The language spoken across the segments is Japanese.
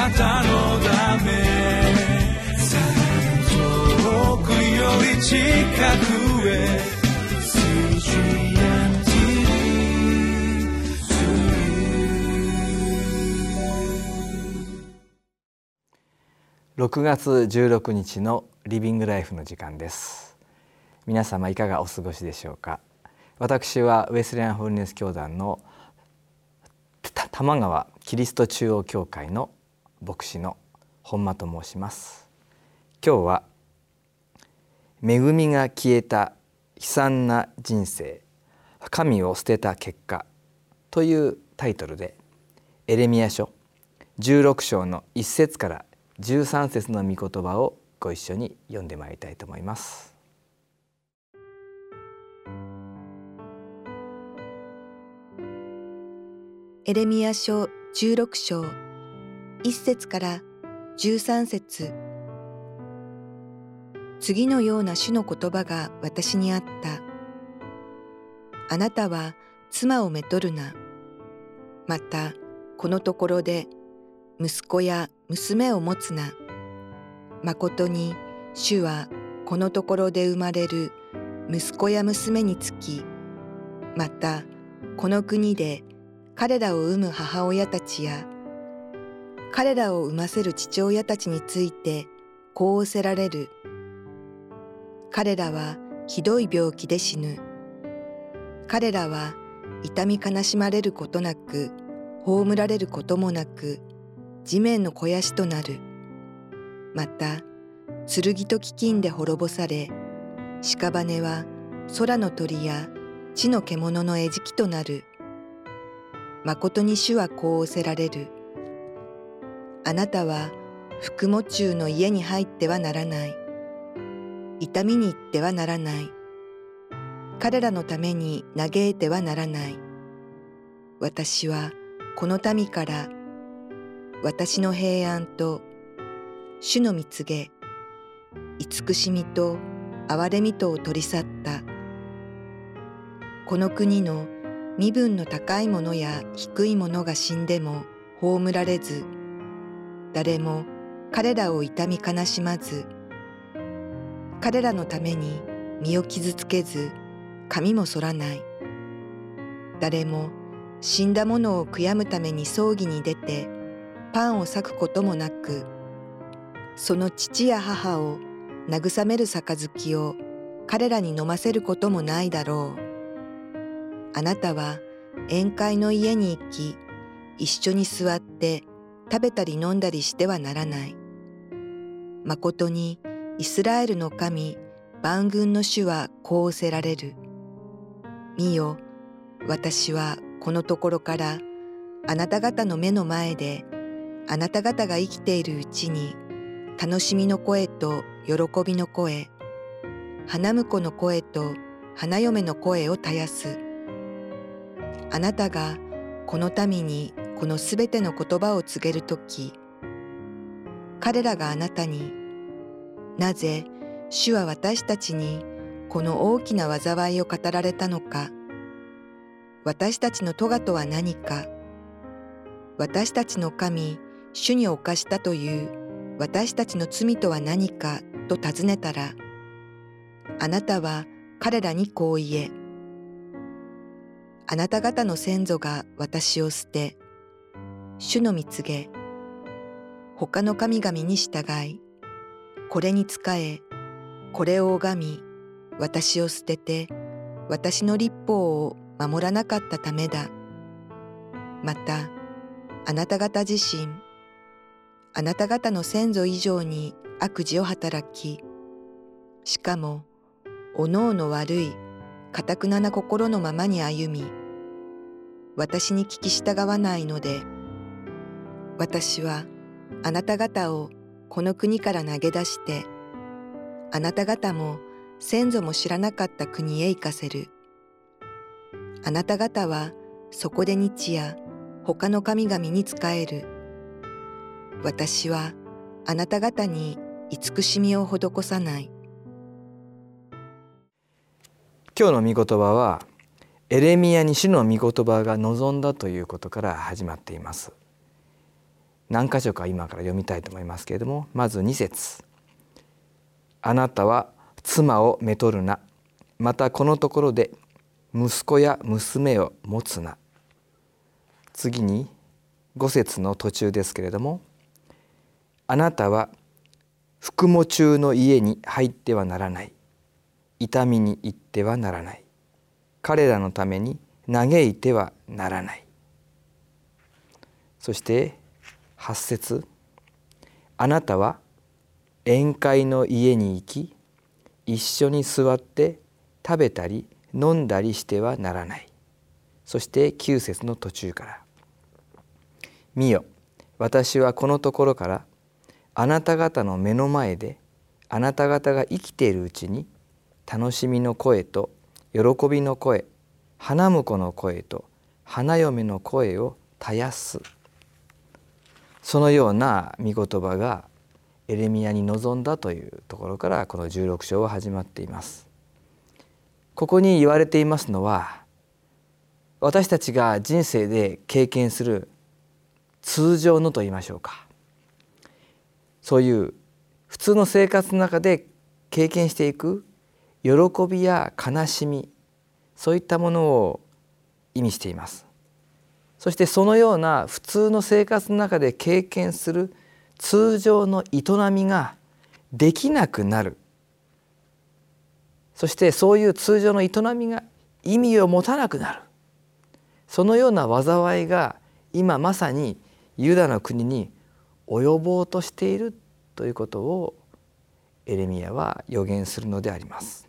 なたのため遠くより近くへ6月16日のリビングライフの時間です。皆様いかがお過ごしでしょうか？私はウェスレアンホールネス教団の玉川キリスト中央教会の牧師の本間と申します。今日は恵みが消えた悲惨な人生神を捨てた結果というタイトルでエレミア書16章の1節から13節の御言葉をご一緒に読んでまいりたいと思います。エレミア書16章1節から13節。次のような主の言葉が私にあった。あなたは妻をめとるな。またこのところで息子や娘を持つな。まことに主はこのところで生まれる息子や娘につき、またこの国で彼らを産む母親たちや彼らを産ませる父親たちについてこう仰せられる。彼らはひどい病気で死ぬ。彼らは痛み悲しまれることなく、葬られることもなく、地面の肥やしとなる。また、剣と飢饉で滅ぼされ、屍は空の鳥や地の獣の餌食となる。誠に主はこう仰せられる。あなたは福母中の家に入ってはならない。痛みに行ってはならない。彼らのために嘆いてはならない。私はこの民から私の平安と主の蜜げ慈しみと憐れみとを取り去ったこの国の身分の高い者や低い者が死んでも葬られず誰も彼らを痛み悲しまず彼らのために身を傷つけず髪も剃らない。誰も死んだ者を悔やむために葬儀に出てパンを裂くこともなくその父や母を慰める杯を彼らに飲ませることもないだろう。あなたは宴会の家に行き一緒に座って食べたり飲んだりしてはならない。誠にイスラエルの神万軍の主はこう仰せられる。見よ私はこのところからあなた方の目の前であなた方が生きているうちに楽しみの声と喜びの声花婿の声と花嫁の声を絶やす。あなたがこの民にこのすべての言葉を告げるとき彼らがあなたになぜ主は私たちにこの大きな災いを語られたのか私たちの咎とは何か私たちの神主に犯したという私たちの罪とは何かと尋ねたら、あなたは彼らにこう言え、あなた方の先祖が私を捨て、主の蜜げ、他の神々に従い、これに仕え、これを拝み、私を捨てて、私の立法を守らなかったためだ。また、あなた方自身、あなた方の先祖以上に悪事を働き、しかも、おのおの悪い、かたくなな心のままに歩み、私に聞き従わないので、私はあなた方をこの国から投げ出して、あなた方も先祖も知らなかった国へ行かせる。あなた方はそこで日夜他の神々に仕える。私はあなた方に慈しみを施さない今日の御言葉はエレミアに主の御言葉が望んだということから始まっています何箇所か今から読みたいと思いますけれどもまず2節。あなたは妻をめとるな。またこのところで息子や娘を持つな。次に5節の途中ですけれどもあなたは服務中の家に入ってはならない。痛みに行ってはならない。彼らのために嘆いてはならない。そして8節あなたは宴会の家に行き一緒に座って食べたり飲んだりしてはならない。そして9節の途中から「見よ私はこのところからあなた方の目の前であなた方が生きているうちに楽しみの声と喜びの声花婿の声と花嫁の声を絶やす」そのような御言葉がエレミアに臨んだというところからこの16章は始まっています。ここに言われていますのは私たちが人生で経験する通常のと言いましょうかそういう普通の生活の中で経験していく喜びや悲しみそういったものを意味していますそしてそのような普通の生活の中で経験する通常の営みができなくなるそしてそういう通常の営みが意味を持たなくなるそのような災いが今まさにユダの国に及ぼうとしているということをエレミアは予言するのであります。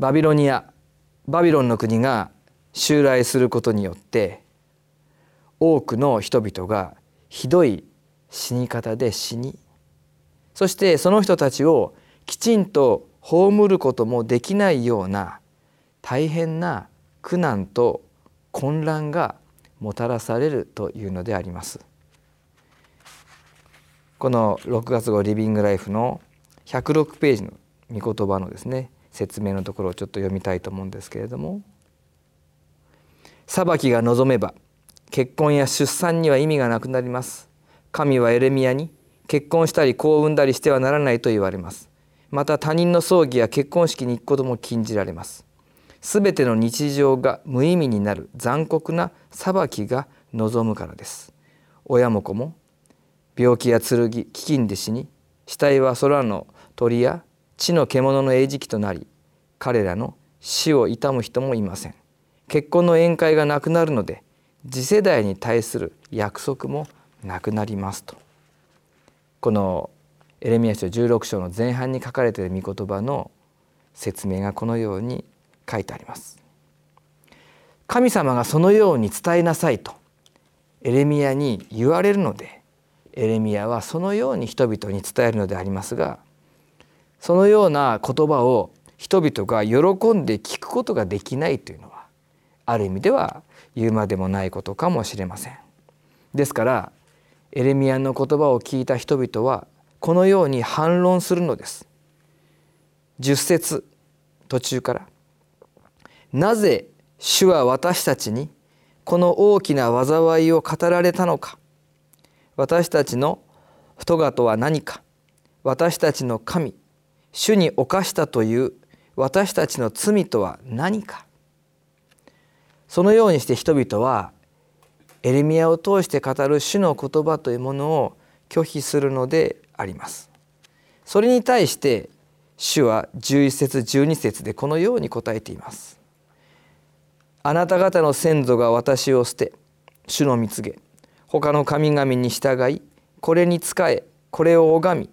バビロニアバビロンの国が襲来することによって多くの人々がひどい死に方で死にそしてその人たちをきちんと葬ることもできないような大変な苦難と混乱がもたらされるというのであります。この6月号リビングライフの106ページの御言葉のですね説明のところをちょっと読みたいと思うんですけれども裁きが望めば結婚や出産には意味がなくなります。神はエレミアに結婚したり子を産んだりしてはならないと言われます。また他人の葬儀や結婚式に行くことも禁じられます。すべての日常が無意味になる残酷な裁きが望むからです。親も子も病気や剣飢饉で死に死体は空の鳥や地の獣の餌食となり彼らの死を悼む人もいません。結婚の宴会がなくなるので次世代に対する約束もなくなりますと。このエレミア書16章の前半に書かれている御言葉の説明がこのように書いてあります。神様がそのように伝えなさいとエレミアに言われるのでエレミアはそのように人々に伝えるのでありますがそのような言葉を人々が喜んで聞くことができないというの。ある意味では言うまでもないことかもしれません。ですからエレミアの言葉を聞いた人々はこのように反論するのです。10節途中から「なぜ主は私たちにこの大きな災いを語られたのか私たちのトガとは何か私たちの神主に犯したという私たちの罪とは何かそのようにして人々はエレミアを通して語る主の言葉というものを拒否するのであります。それに対して主は11節12節でこのように答えています。あなた方の先祖が私を捨て主の蜜げ他の神々に従いこれに仕えこれを拝み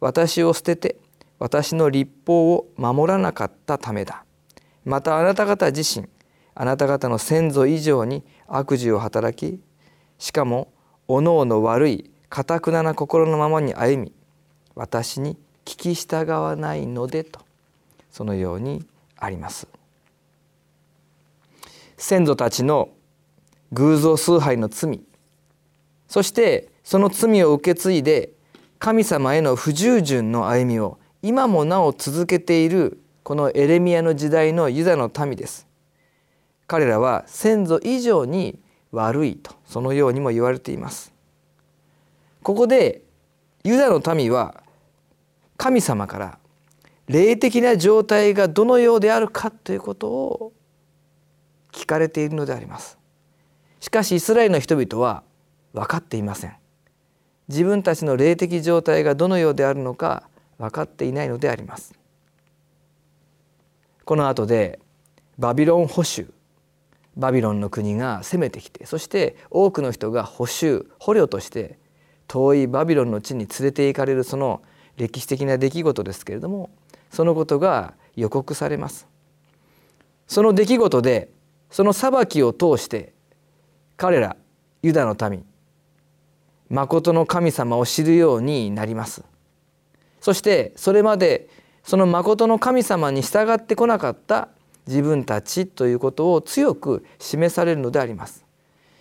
私を捨てて私の立法を守らなかったためだ。またあなた方自身あなた方の先祖以上に悪事を働きしかもおのおの悪いかたくなな心のままに歩み私に聞き従わないのでとそのようにあります。先祖たちの偶像崇拝の罪そしてその罪を受け継いで神様への不従順の歩みを今もなお続けているこのエレミアの時代のユダの民です。彼らは先祖以上に悪いとそのようにも言われています。ここでユダの民は神様から霊的な状態がどのようであるかということを聞かれているのであります。しかしイスラエルの人々は分かっていません。自分たちの霊的状態がどのようであるのか分かっていないのであります。この後でバビロン保守バビロンの国が攻めてきてそして多くの人が捕囚捕虜として遠いバビロンの地に連れて行かれるその歴史的な出来事ですけれどもそのことが予告されます。その出来事でその裁きを通して彼らユダの民誠の神様を知るようになります。そしてそれまでその誠の神様に従ってこなかった自分たちということを強く示されるのであります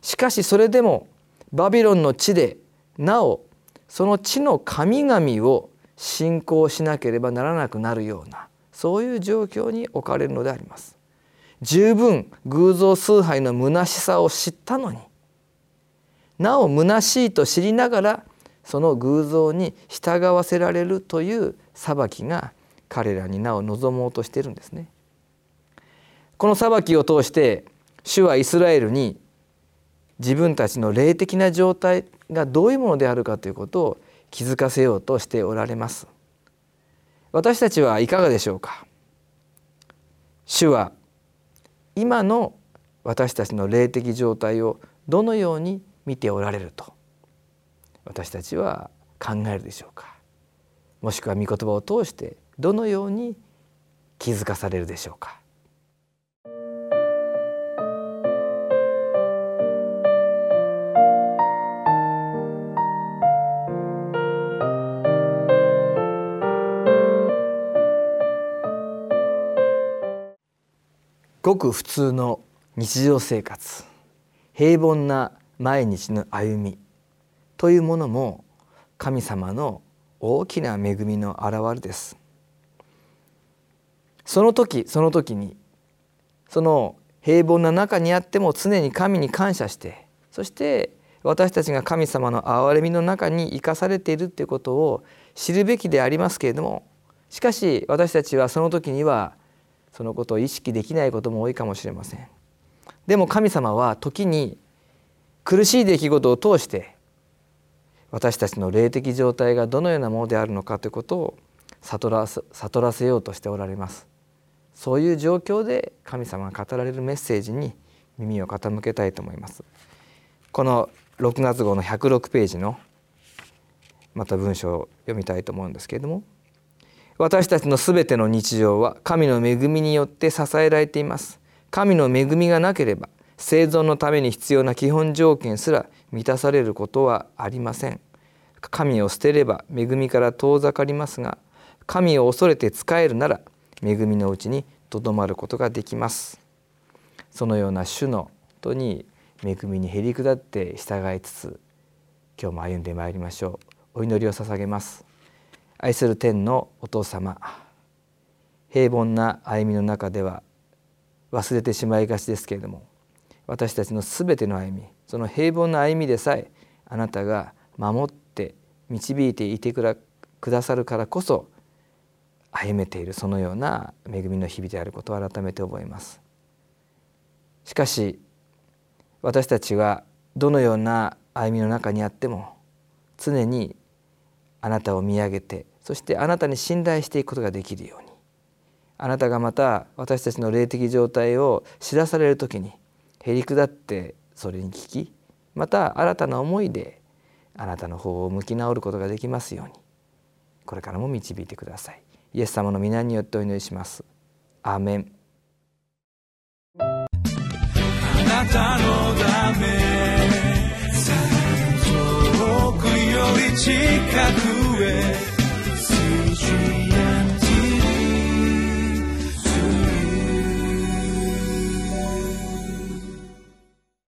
しかしそれでもバビロンの地でなおその地の神々を信仰しなければならなくなるようなそういう状況に置かれるのであります十分偶像崇拝の虚しさを知ったのになお虚しいと知りながらその偶像に従わせられるという裁きが彼らになお望もうとしているんですね。この裁きを通して主はイスラエルに自分たちの霊的な状態がどういうものであるかということを気づかせようとしておられます。私たちはいかがでしょうか？主は今の私たちの霊的状態をどのように見ておられると？私たちは考えるでしょうか？もしくは御言葉を通してどのように気づかされるでしょうか？ごく普通の日常生活平凡な毎日の歩みというものも神様の大きな恵みの表れです。その時その時にその平凡な中にあっても常に神に感謝してそして私たちが神様の憐れみの中に生かされているということを知るべきでありますけれどもしかし私たちはその時にはそのことを意識できないことも多いかもしれません。でも神様は時に苦しい出来事を通して私たちの霊的状態がどのようなものであるのかということを悟ら悟らせようとしておられますそういう状況で神様が語られるメッセージに耳を傾けたいと思いますこの6月号の106ページのまた文章を読みたいと思うんですけれども私たちのすべての日常は神の恵みによって支えられています。神の恵みがなければ生存のために必要な基本条件すら満たされることはありません。神を捨てれば恵みから遠ざかりますが神を恐れて仕えるなら恵みのうちにとどまることができます。そのような主のとに恵みにへり下って従いつつ今日も歩んでまいりましょう。お祈りを捧げます。愛する天のお父様平凡な歩みの中では忘れてしまいがちですけれども私たちのすべての歩みその平凡な歩みでさえあなたが守って導いていてくださるからこそ歩めているそのような恵みの日々であることを改めて覚えます。しかし私たちはどのような歩みの中にあっても常にあなたを見上げてそしてあなたに信頼していくことができるように。あなたがまた私たちの霊的状態を知らされる時にへりくだってそれに聞きまた新たな思いであなたの方を向き直ることができますように。これからも導いてください。イエス様の皆によってお祈りします。アーメン。あなたのため遠くより近く you.